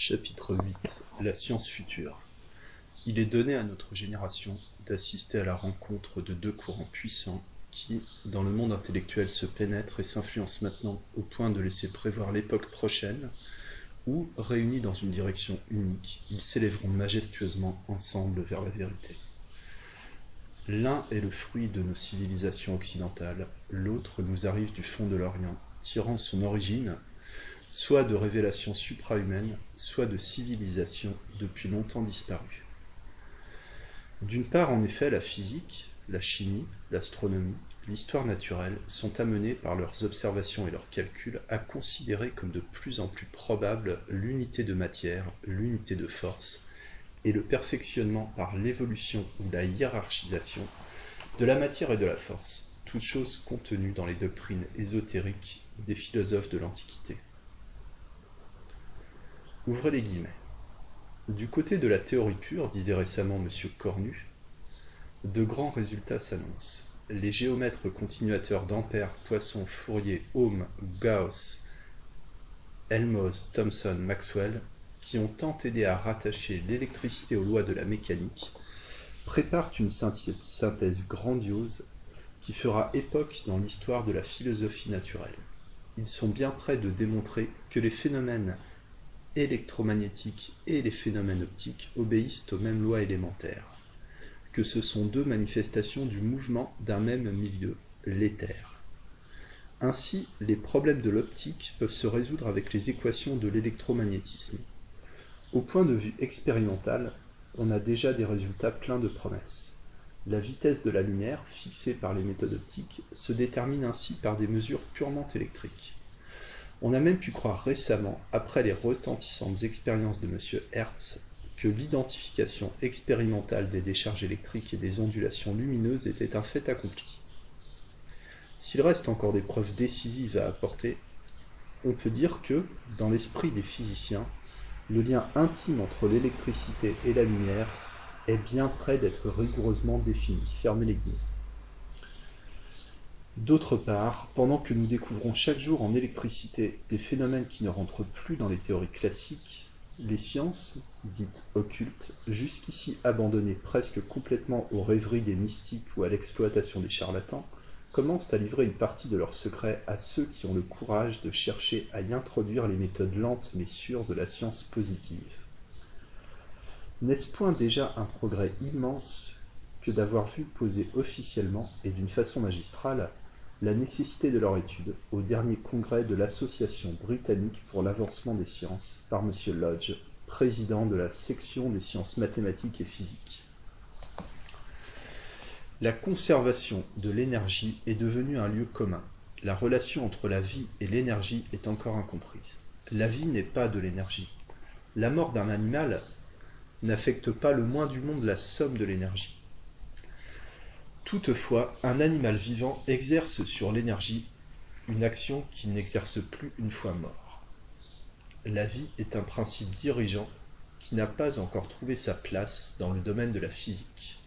Chapitre 8 La science future Il est donné à notre génération d'assister à la rencontre de deux courants puissants qui, dans le monde intellectuel, se pénètrent et s'influencent maintenant au point de laisser prévoir l'époque prochaine où, réunis dans une direction unique, ils s'élèveront majestueusement ensemble vers la vérité. L'un est le fruit de nos civilisations occidentales, l'autre nous arrive du fond de l'Orient, tirant son origine soit de révélations suprahumaines, soit de civilisations depuis longtemps disparues. D'une part, en effet, la physique, la chimie, l'astronomie, l'histoire naturelle sont amenées par leurs observations et leurs calculs à considérer comme de plus en plus probable l'unité de matière, l'unité de force, et le perfectionnement par l'évolution ou la hiérarchisation de la matière et de la force, toutes choses contenues dans les doctrines ésotériques des philosophes de l'Antiquité. Ouvrez les guillemets. Du côté de la théorie pure, disait récemment M. Cornu, de grands résultats s'annoncent. Les géomètres continuateurs d'Ampère, Poisson, Fourier, Ohm, Gauss, Helmholtz, Thomson, Maxwell, qui ont tant aidé à rattacher l'électricité aux lois de la mécanique, préparent une synthèse grandiose qui fera époque dans l'histoire de la philosophie naturelle. Ils sont bien près de démontrer que les phénomènes électromagnétiques et les phénomènes optiques obéissent aux mêmes lois élémentaires, que ce sont deux manifestations du mouvement d'un même milieu, l'éther. Ainsi, les problèmes de l'optique peuvent se résoudre avec les équations de l'électromagnétisme. Au point de vue expérimental, on a déjà des résultats pleins de promesses. La vitesse de la lumière, fixée par les méthodes optiques, se détermine ainsi par des mesures purement électriques. On a même pu croire récemment, après les retentissantes expériences de M. Hertz, que l'identification expérimentale des décharges électriques et des ondulations lumineuses était un fait accompli. S'il reste encore des preuves décisives à apporter, on peut dire que, dans l'esprit des physiciens, le lien intime entre l'électricité et la lumière est bien près d'être rigoureusement défini. Fermez les guillemets. D'autre part, pendant que nous découvrons chaque jour en électricité des phénomènes qui ne rentrent plus dans les théories classiques, les sciences, dites occultes, jusqu'ici abandonnées presque complètement aux rêveries des mystiques ou à l'exploitation des charlatans, commencent à livrer une partie de leurs secrets à ceux qui ont le courage de chercher à y introduire les méthodes lentes mais sûres de la science positive. N'est-ce point déjà un progrès immense que d'avoir vu poser officiellement et d'une façon magistrale la nécessité de leur étude au dernier congrès de l'Association britannique pour l'avancement des sciences par M. Lodge, président de la section des sciences mathématiques et physiques. La conservation de l'énergie est devenue un lieu commun. La relation entre la vie et l'énergie est encore incomprise. La vie n'est pas de l'énergie. La mort d'un animal n'affecte pas le moins du monde la somme de l'énergie. Toutefois, un animal vivant exerce sur l'énergie une action qu'il n'exerce plus une fois mort. La vie est un principe dirigeant qui n'a pas encore trouvé sa place dans le domaine de la physique.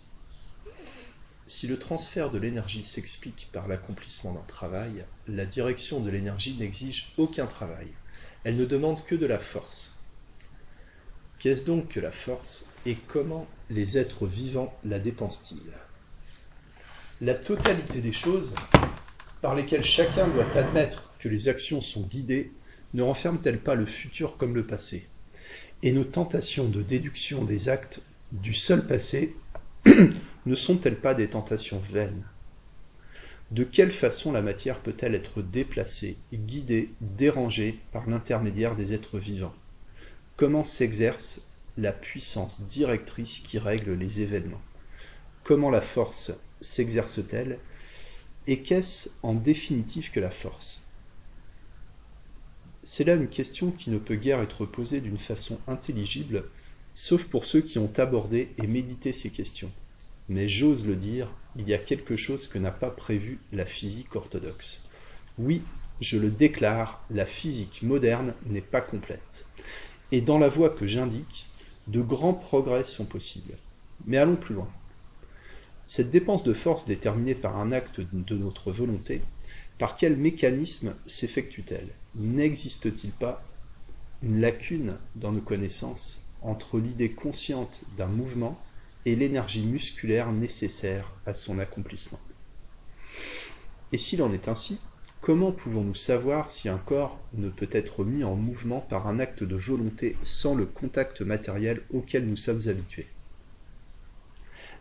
Si le transfert de l'énergie s'explique par l'accomplissement d'un travail, la direction de l'énergie n'exige aucun travail. Elle ne demande que de la force. Qu'est-ce donc que la force et comment les êtres vivants la dépensent-ils? La totalité des choses par lesquelles chacun doit admettre que les actions sont guidées ne renferment-elles pas le futur comme le passé Et nos tentations de déduction des actes du seul passé ne sont-elles pas des tentations vaines? De quelle façon la matière peut-elle être déplacée, guidée, dérangée par l'intermédiaire des êtres vivants? Comment s'exerce la puissance directrice qui règle les événements? Comment la force s'exerce-t-elle Et qu'est-ce en définitive que la force? C'est là une question qui ne peut guère être posée d'une façon intelligible, sauf pour ceux qui ont abordé et médité ces questions. Mais j'ose le dire, il y a quelque chose que n'a pas prévu la physique orthodoxe. Oui, je le déclare, la physique moderne n'est pas complète. Et dans la voie que j'indique, de grands progrès sont possibles. Mais allons plus loin. Cette dépense de force déterminée par un acte de notre volonté, par quel mécanisme s'effectue-t-elle? N'existe-t-il pas une lacune dans nos connaissances entre l'idée consciente d'un mouvement et l'énergie musculaire nécessaire à son accomplissement? Et s'il en est ainsi, comment pouvons-nous savoir si un corps ne peut être mis en mouvement par un acte de volonté sans le contact matériel auquel nous sommes habitués?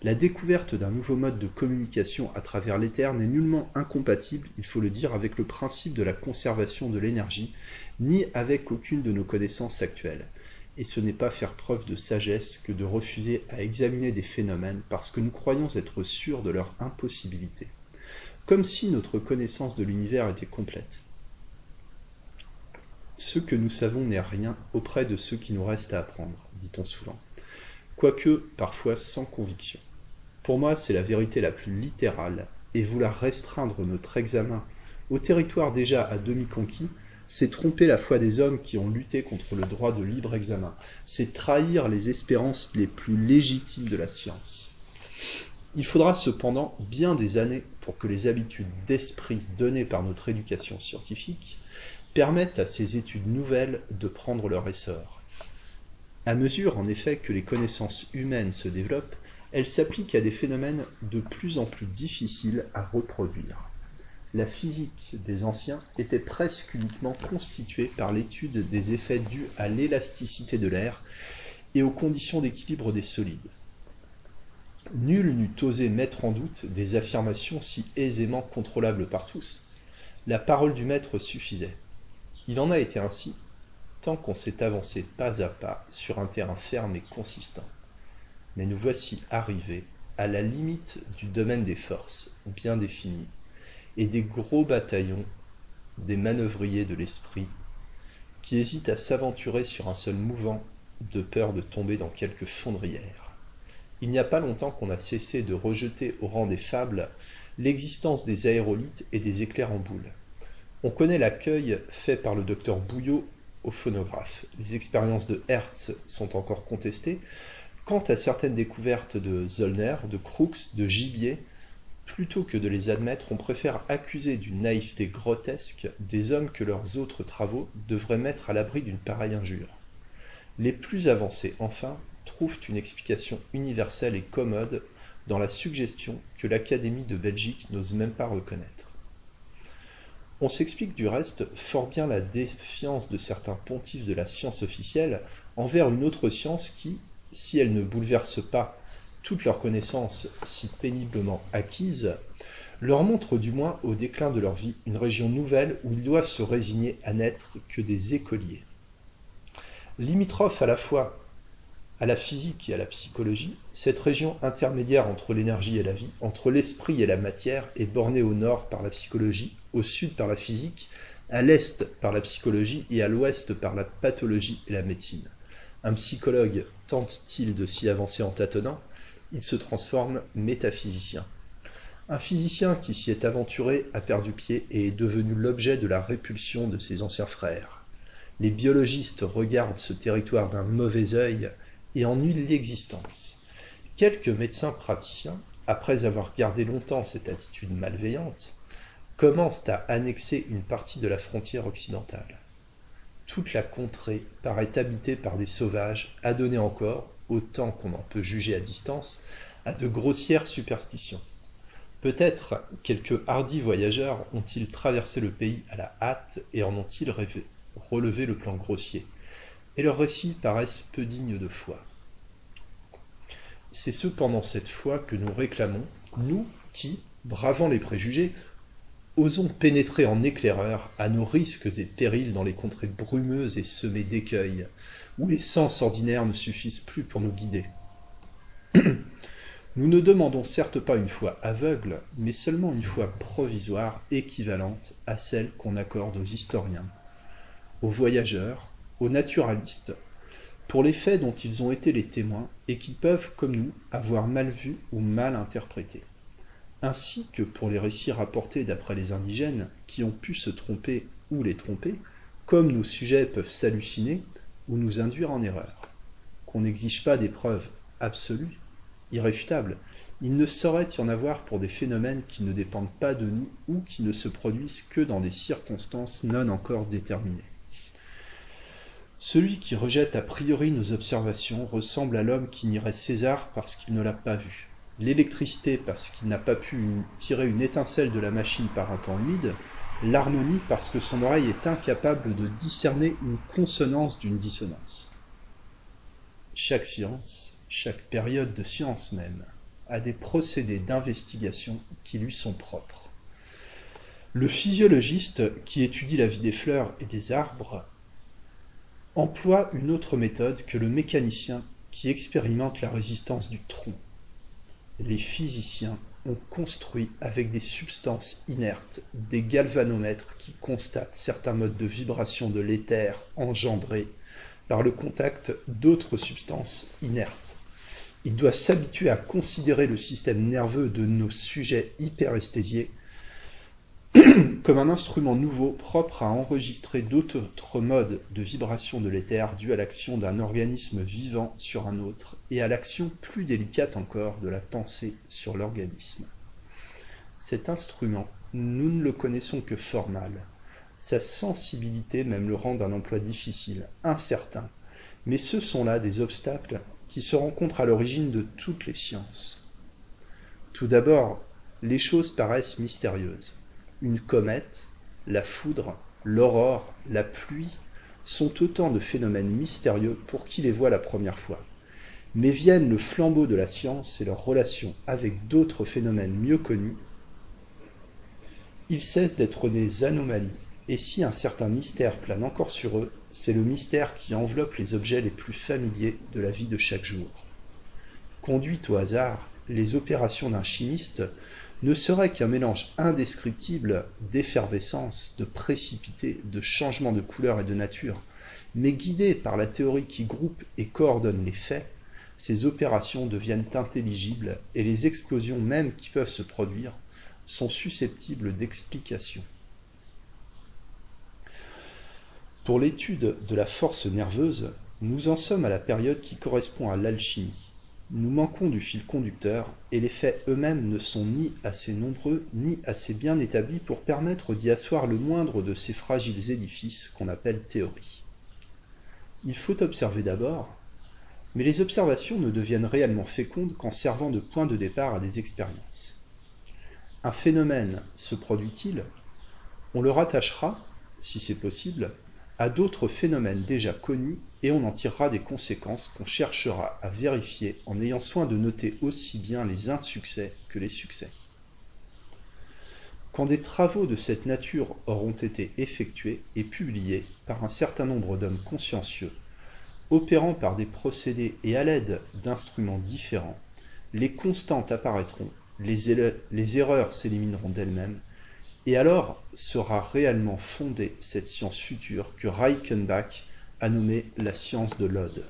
La découverte d'un nouveau mode de communication à travers l'éther n'est nullement incompatible, il faut le dire, avec le principe de la conservation de l'énergie, ni avec aucune de nos connaissances actuelles et ce n'est pas faire preuve de sagesse que de refuser à examiner des phénomènes parce que nous croyons être sûrs de leur impossibilité, comme si notre connaissance de l'univers était complète. Ce que nous savons n'est rien auprès de ce qui nous reste à apprendre, dit-on souvent, quoique parfois sans conviction. Pour moi, c'est la vérité la plus littérale, et vouloir restreindre notre examen au territoire déjà à demi conquis c'est tromper la foi des hommes qui ont lutté contre le droit de libre examen, c'est trahir les espérances les plus légitimes de la science. Il faudra cependant bien des années pour que les habitudes d'esprit données par notre éducation scientifique permettent à ces études nouvelles de prendre leur essor. À mesure, en effet, que les connaissances humaines se développent, elles s'appliquent à des phénomènes de plus en plus difficiles à reproduire la physique des anciens était presque uniquement constituée par l'étude des effets dus à l'élasticité de l'air et aux conditions d'équilibre des solides. Nul n'eût osé mettre en doute des affirmations si aisément contrôlables par tous. La parole du maître suffisait. Il en a été ainsi tant qu'on s'est avancé pas à pas sur un terrain ferme et consistant. Mais nous voici arrivés à la limite du domaine des forces, bien défini et des gros bataillons, des manœuvriers de l'esprit, qui hésitent à s'aventurer sur un seul mouvant de peur de tomber dans quelque fondrière. Il n'y a pas longtemps qu'on a cessé de rejeter au rang des fables l'existence des aérolithes et des éclairs en boule. On connaît l'accueil fait par le docteur Bouillot au phonographe. Les expériences de Hertz sont encore contestées. Quant à certaines découvertes de Zollner, de Crookes, de Gibier, Plutôt que de les admettre, on préfère accuser d'une naïveté grotesque des hommes que leurs autres travaux devraient mettre à l'abri d'une pareille injure. Les plus avancés, enfin, trouvent une explication universelle et commode dans la suggestion que l'Académie de Belgique n'ose même pas reconnaître. On s'explique du reste fort bien la défiance de certains pontifs de la science officielle envers une autre science qui, si elle ne bouleverse pas toutes leurs connaissances si péniblement acquises, leur montrent du moins au déclin de leur vie une région nouvelle où ils doivent se résigner à n'être que des écoliers. Limitrophe à la fois à la physique et à la psychologie, cette région intermédiaire entre l'énergie et la vie, entre l'esprit et la matière, est bornée au nord par la psychologie, au sud par la physique, à l'est par la psychologie et à l'ouest par la pathologie et la médecine. Un psychologue tente-t-il de s'y avancer en tâtonnant? Il se transforme métaphysicien. Un physicien qui s'y est aventuré a perdu pied et est devenu l'objet de la répulsion de ses anciens frères. Les biologistes regardent ce territoire d'un mauvais œil et en l'existence. Quelques médecins praticiens, après avoir gardé longtemps cette attitude malveillante, commencent à annexer une partie de la frontière occidentale. Toute la contrée paraît habitée par des sauvages, adonnés encore, autant qu'on en peut juger à distance, à de grossières superstitions. Peut-être quelques hardis voyageurs ont-ils traversé le pays à la hâte et en ont-ils relevé le plan grossier, et leurs récits paraissent peu dignes de foi. C'est cependant cette foi que nous réclamons, nous qui, bravant les préjugés, osons pénétrer en éclaireur à nos risques et périls dans les contrées brumeuses et semées d'écueils, où les sens ordinaires ne suffisent plus pour nous guider. Nous ne demandons certes pas une foi aveugle, mais seulement une foi provisoire équivalente à celle qu'on accorde aux historiens, aux voyageurs, aux naturalistes, pour les faits dont ils ont été les témoins et qu'ils peuvent, comme nous, avoir mal vus ou mal interprétés, ainsi que pour les récits rapportés d'après les indigènes qui ont pu se tromper ou les tromper, comme nos sujets peuvent s'halluciner, ou nous induire en erreur. Qu'on n'exige pas des preuves absolues, irréfutables. Il ne saurait y en avoir pour des phénomènes qui ne dépendent pas de nous ou qui ne se produisent que dans des circonstances non encore déterminées. Celui qui rejette a priori nos observations ressemble à l'homme qui nierait César parce qu'il ne l'a pas vu, l'électricité parce qu'il n'a pas pu tirer une étincelle de la machine par un temps humide, l'harmonie parce que son oreille est incapable de discerner une consonance d'une dissonance. Chaque science, chaque période de science même, a des procédés d'investigation qui lui sont propres. Le physiologiste qui étudie la vie des fleurs et des arbres emploie une autre méthode que le mécanicien qui expérimente la résistance du tronc. Les physiciens ont construit avec des substances inertes des galvanomètres qui constatent certains modes de vibration de l'éther engendrés par le contact d'autres substances inertes. Ils doivent s'habituer à considérer le système nerveux de nos sujets hyperesthésiés comme un instrument nouveau propre à enregistrer d'autres modes de vibration de l'éther dus à l'action d'un organisme vivant sur un autre et à l'action plus délicate encore de la pensée sur l'organisme. Cet instrument, nous ne le connaissons que fort mal. Sa sensibilité même le rend d'un emploi difficile, incertain, mais ce sont là des obstacles qui se rencontrent à l'origine de toutes les sciences. Tout d'abord, les choses paraissent mystérieuses. Une comète, la foudre, l'aurore, la pluie sont autant de phénomènes mystérieux pour qui les voit la première fois. Mais viennent le flambeau de la science et leur relation avec d'autres phénomènes mieux connus, ils cessent d'être des anomalies, et si un certain mystère plane encore sur eux, c'est le mystère qui enveloppe les objets les plus familiers de la vie de chaque jour. Conduites au hasard, les opérations d'un chimiste ne seraient qu'un mélange indescriptible d'effervescence, de précipité, de changement de couleur et de nature, mais guidées par la théorie qui groupe et coordonne les faits, ces opérations deviennent intelligibles et les explosions mêmes qui peuvent se produire sont susceptibles d'explication. Pour l'étude de la force nerveuse, nous en sommes à la période qui correspond à l'alchimie. Nous manquons du fil conducteur et les faits eux-mêmes ne sont ni assez nombreux ni assez bien établis pour permettre d'y asseoir le moindre de ces fragiles édifices qu'on appelle théorie. Il faut observer d'abord, mais les observations ne deviennent réellement fécondes qu'en servant de point de départ à des expériences. Un phénomène se produit-il? On le rattachera, si c'est possible, à d'autres phénomènes déjà connus et on en tirera des conséquences qu'on cherchera à vérifier en ayant soin de noter aussi bien les insuccès que les succès. Quand des travaux de cette nature auront été effectués et publiés par un certain nombre d'hommes consciencieux, opérant par des procédés et à l'aide d'instruments différents, les constantes apparaîtront, les, les erreurs s'élimineront d'elles-mêmes, et alors sera réellement fondée cette science future que Reichenbach a nommée la science de l'ode.